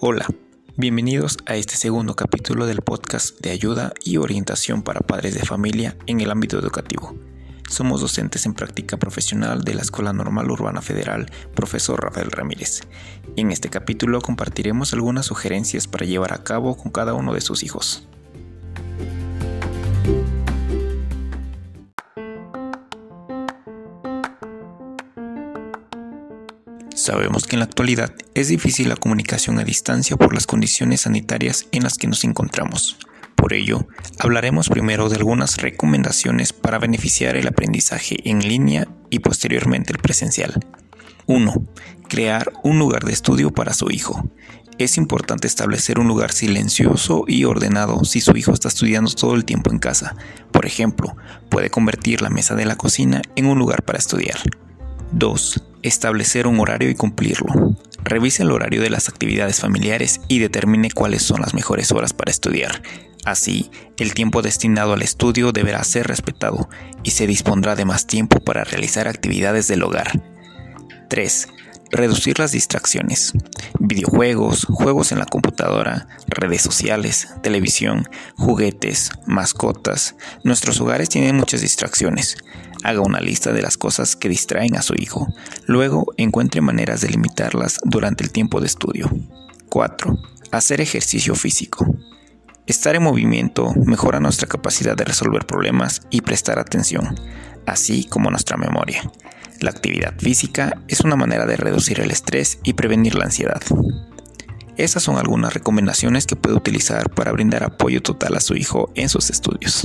Hola, bienvenidos a este segundo capítulo del podcast de ayuda y orientación para padres de familia en el ámbito educativo. Somos docentes en práctica profesional de la Escuela Normal Urbana Federal, profesor Rafael Ramírez. En este capítulo compartiremos algunas sugerencias para llevar a cabo con cada uno de sus hijos. Sabemos que en la actualidad es difícil la comunicación a distancia por las condiciones sanitarias en las que nos encontramos. Por ello, hablaremos primero de algunas recomendaciones para beneficiar el aprendizaje en línea y posteriormente el presencial. 1. Crear un lugar de estudio para su hijo. Es importante establecer un lugar silencioso y ordenado si su hijo está estudiando todo el tiempo en casa. Por ejemplo, puede convertir la mesa de la cocina en un lugar para estudiar. 2. Establecer un horario y cumplirlo. Revise el horario de las actividades familiares y determine cuáles son las mejores horas para estudiar. Así, el tiempo destinado al estudio deberá ser respetado y se dispondrá de más tiempo para realizar actividades del hogar. 3. Reducir las distracciones. Videojuegos, juegos en la computadora, redes sociales, televisión, juguetes, mascotas. Nuestros hogares tienen muchas distracciones. Haga una lista de las cosas que distraen a su hijo. Luego encuentre maneras de limitarlas durante el tiempo de estudio. 4. Hacer ejercicio físico. Estar en movimiento mejora nuestra capacidad de resolver problemas y prestar atención, así como nuestra memoria. La actividad física es una manera de reducir el estrés y prevenir la ansiedad. Esas son algunas recomendaciones que puede utilizar para brindar apoyo total a su hijo en sus estudios.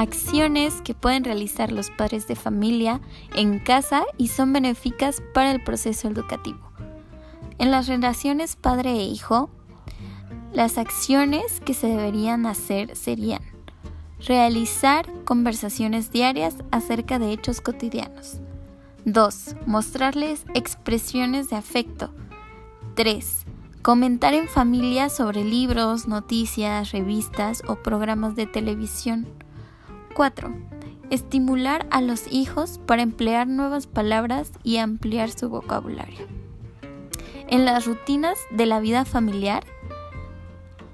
acciones que pueden realizar los padres de familia en casa y son benéficas para el proceso educativo. En las relaciones padre e hijo, las acciones que se deberían hacer serían realizar conversaciones diarias acerca de hechos cotidianos. 2. Mostrarles expresiones de afecto. 3. Comentar en familia sobre libros, noticias, revistas o programas de televisión. 4. Estimular a los hijos para emplear nuevas palabras y ampliar su vocabulario. En las rutinas de la vida familiar,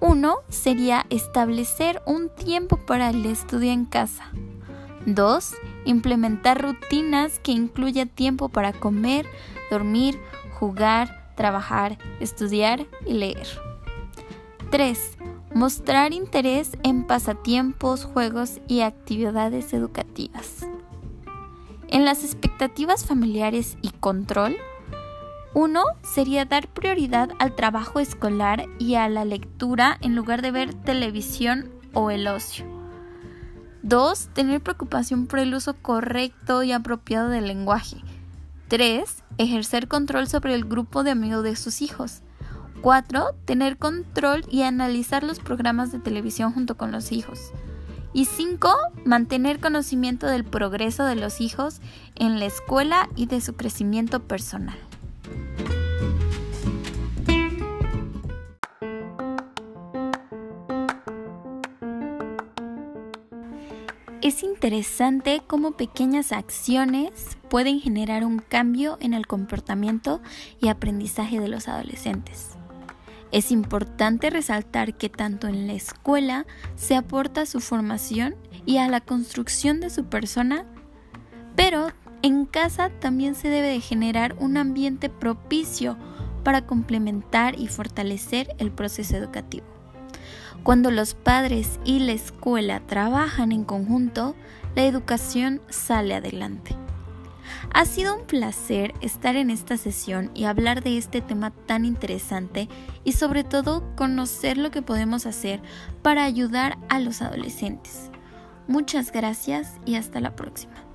uno sería establecer un tiempo para el estudio en casa. 2. Implementar rutinas que incluya tiempo para comer, dormir, jugar, trabajar, estudiar y leer. 3. Mostrar interés en pasatiempos, juegos y actividades educativas. En las expectativas familiares y control, uno sería dar prioridad al trabajo escolar y a la lectura en lugar de ver televisión o el ocio. 2. Tener preocupación por el uso correcto y apropiado del lenguaje. 3. Ejercer control sobre el grupo de amigos de sus hijos. 4. Tener control y analizar los programas de televisión junto con los hijos. Y 5. Mantener conocimiento del progreso de los hijos en la escuela y de su crecimiento personal. Es interesante cómo pequeñas acciones pueden generar un cambio en el comportamiento y aprendizaje de los adolescentes. Es importante resaltar que tanto en la escuela se aporta a su formación y a la construcción de su persona, pero en casa también se debe de generar un ambiente propicio para complementar y fortalecer el proceso educativo. Cuando los padres y la escuela trabajan en conjunto, la educación sale adelante. Ha sido un placer estar en esta sesión y hablar de este tema tan interesante y sobre todo conocer lo que podemos hacer para ayudar a los adolescentes. Muchas gracias y hasta la próxima.